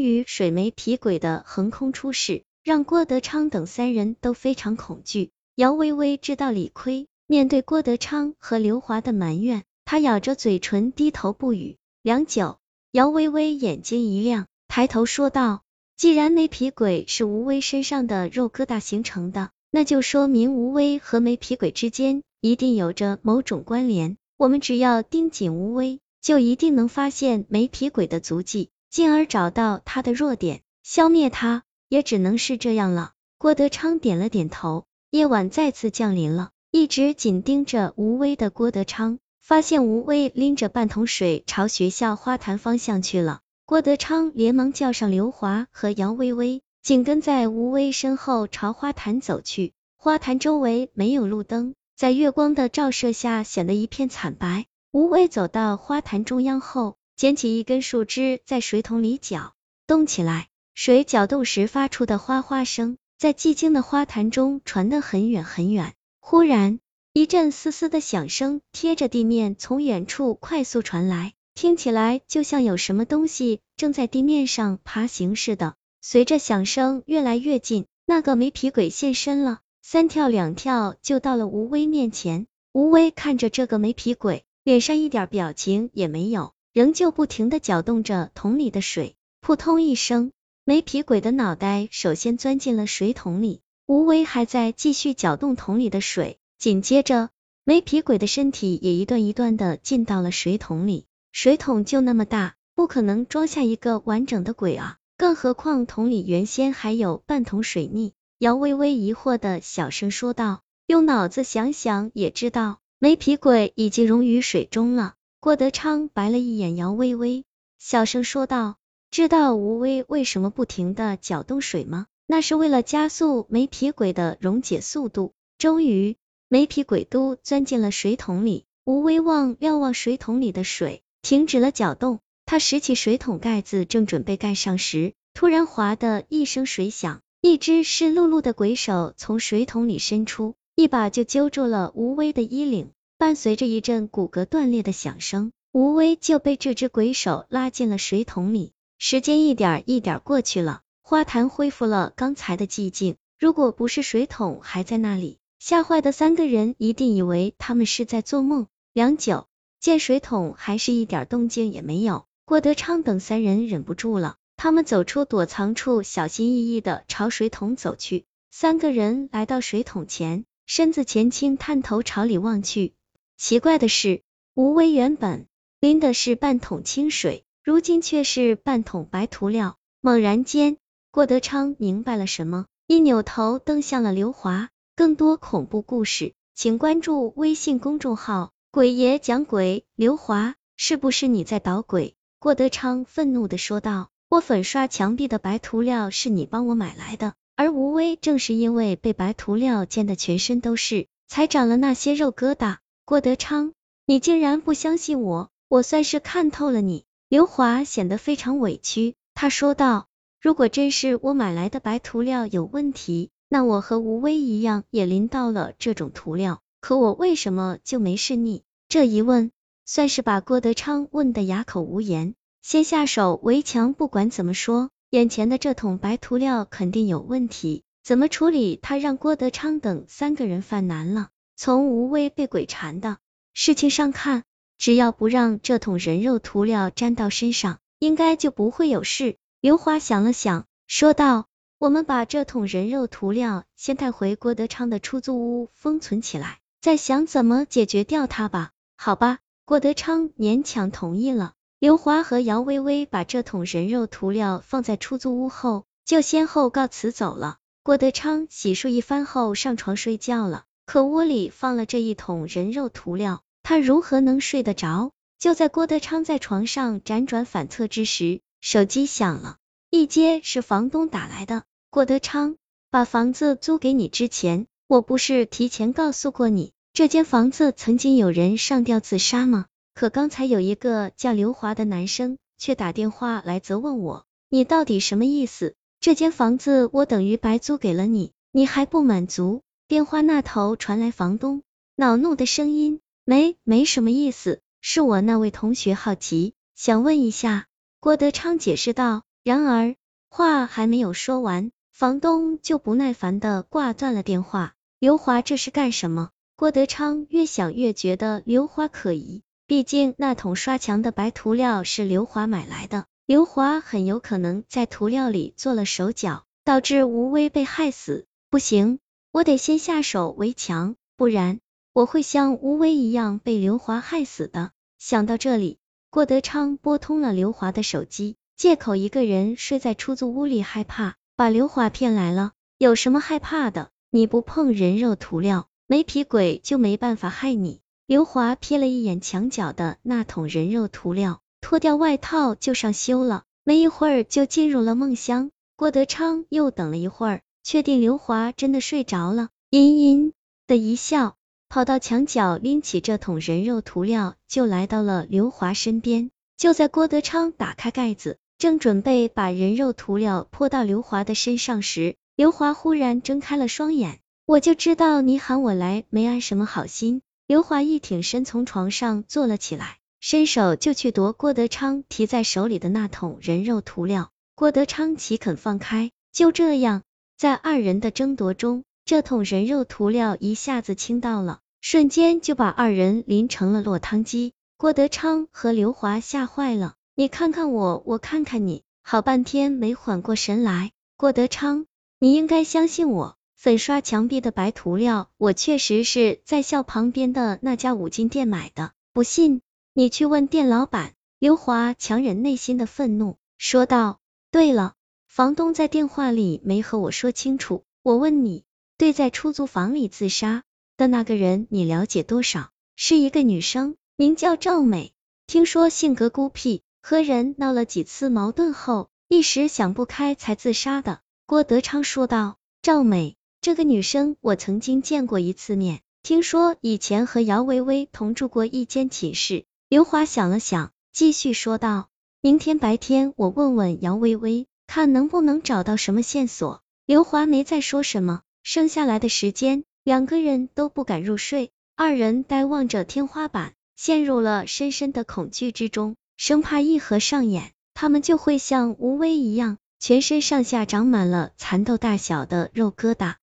于水媒皮鬼的横空出世，让郭德昌等三人都非常恐惧。姚薇薇知道理亏，面对郭德昌和刘华的埋怨，她咬着嘴唇低头不语。良久，姚薇薇眼睛一亮，抬头说道：“既然媒皮鬼是吴威身上的肉疙瘩形成的，那就说明吴威和媒皮鬼之间一定有着某种关联。我们只要盯紧吴威，就一定能发现媒皮鬼的足迹。”进而找到他的弱点，消灭他，也只能是这样了。郭德昌点了点头。夜晚再次降临了，一直紧盯着吴威的郭德昌，发现吴威拎着半桶水朝学校花坛方向去了。郭德昌连忙叫上刘华和姚薇薇，紧跟在吴威身后朝花坛走去。花坛周围没有路灯，在月光的照射下显得一片惨白。吴威走到花坛中央后。捡起一根树枝，在水桶里搅动起来。水搅动时发出的哗哗声，在寂静的花坛中传得很远很远。忽然，一阵嘶嘶的响声贴着地面从远处快速传来，听起来就像有什么东西正在地面上爬行似的。随着响声越来越近，那个没皮鬼现身了，三跳两跳就到了吴威面前。吴威看着这个没皮鬼，脸上一点表情也没有。仍旧不停的搅动着桶里的水，扑通一声，没皮鬼的脑袋首先钻进了水桶里。吴威还在继续搅动桶里的水，紧接着，没皮鬼的身体也一段一段的进到了水桶里。水桶就那么大，不可能装下一个完整的鬼啊！更何况桶里原先还有半桶水泥。姚微微疑惑的小声说道：“用脑子想想也知道，没皮鬼已经溶于水中了。”郭德昌白了一眼姚薇薇，小声说道：“知道吴威为什么不停的搅动水吗？那是为了加速没皮鬼的溶解速度。”终于，没皮鬼都钻进了水桶里。吴威望瞭望水桶里的水，停止了搅动。他拾起水桶盖子，正准备盖上时，突然哗的一声水响，一只湿漉漉的鬼手从水桶里伸出，一把就揪住了吴威的衣领。伴随着一阵骨骼断裂的响声，吴威就被这只鬼手拉进了水桶里。时间一点一点过去了，花坛恢复了刚才的寂静。如果不是水桶还在那里，吓坏的三个人一定以为他们是在做梦。良久，见水桶还是一点动静也没有，郭德昌等三人忍不住了，他们走出躲藏处，小心翼翼的朝水桶走去。三个人来到水桶前，身子前倾，探头朝里望去。奇怪的是，吴威原本拎的是半桶清水，如今却是半桶白涂料。猛然间，郭德昌明白了什么，一扭头瞪向了刘华。更多恐怖故事，请关注微信公众号“鬼爷讲鬼”。刘华，是不是你在捣鬼？郭德昌愤怒的说道。我粉刷墙壁的白涂料是你帮我买来的，而吴威正是因为被白涂料溅得全身都是，才长了那些肉疙瘩。郭德昌，你竟然不相信我，我算是看透了你。刘华显得非常委屈，他说道：“如果真是我买来的白涂料有问题，那我和吴威一样也淋到了这种涂料，可我为什么就没事腻？”这一问，算是把郭德昌问得哑口无言。先下手为强，不管怎么说，眼前的这桶白涂料肯定有问题，怎么处理？他让郭德昌等三个人犯难了。从吴威被鬼缠的事情上看，只要不让这桶人肉涂料沾到身上，应该就不会有事。刘华想了想，说道：“我们把这桶人肉涂料先带回郭德昌的出租屋封存起来，再想怎么解决掉它吧。”好吧，郭德昌勉强同意了。刘华和姚薇薇把这桶人肉涂料放在出租屋后，就先后告辞走了。郭德昌洗漱一番后上床睡觉了。可屋里放了这一桶人肉涂料，他如何能睡得着？就在郭德昌在床上辗转反侧之时，手机响了，一接是房东打来的。郭德昌，把房子租给你之前，我不是提前告诉过你，这间房子曾经有人上吊自杀吗？可刚才有一个叫刘华的男生却打电话来责问我，你到底什么意思？这间房子我等于白租给了你，你还不满足？电话那头传来房东恼怒的声音：“没没什么意思，是我那位同学好奇，想问一下。”郭德昌解释道：“然而话还没有说完，房东就不耐烦的挂断了电话。刘华这是干什么？郭德昌越想越觉得刘华可疑，毕竟那桶刷墙的白涂料是刘华买来的，刘华很有可能在涂料里做了手脚，导致吴威被害死。不行，我得先下手为强，不然我会像吴威一样被刘华害死的。想到这里，郭德昌拨通了刘华的手机。借口一个人睡在出租屋里害怕，把刘华骗来了。有什么害怕的？你不碰人肉涂料，没皮鬼就没办法害你。刘华瞥了一眼墙角的那桶人肉涂料，脱掉外套就上修了。没一会儿就进入了梦乡。郭德昌又等了一会儿，确定刘华真的睡着了，阴阴的一笑，跑到墙角拎起这桶人肉涂料，就来到了刘华身边。就在郭德昌打开盖子。正准备把人肉涂料泼到刘华的身上时，刘华忽然睁开了双眼。我就知道你喊我来没安什么好心。刘华一挺身从床上坐了起来，伸手就去夺郭德昌提在手里的那桶人肉涂料。郭德昌岂肯放开？就这样，在二人的争夺中，这桶人肉涂料一下子倾倒了，瞬间就把二人淋成了落汤鸡。郭德昌和刘华吓坏了。你看看我，我看看你，好半天没缓过神来。郭德昌，你应该相信我，粉刷墙壁的白涂料，我确实是在校旁边的那家五金店买的。不信，你去问店老板。刘华强忍内心的愤怒，说道。对了，房东在电话里没和我说清楚。我问你，对在出租房里自杀的那个人，你了解多少？是一个女生，名叫赵美，听说性格孤僻。和人闹了几次矛盾后，一时想不开才自杀的。郭德昌说道。赵美这个女生，我曾经见过一次面，听说以前和姚薇薇同住过一间寝室。刘华想了想，继续说道：明天白天我问问姚薇薇，看能不能找到什么线索。刘华没再说什么。剩下来的时间，两个人都不敢入睡，二人呆望着天花板，陷入了深深的恐惧之中。生怕一合上眼，他们就会像吴威一样，全身上下长满了蚕豆大小的肉疙瘩。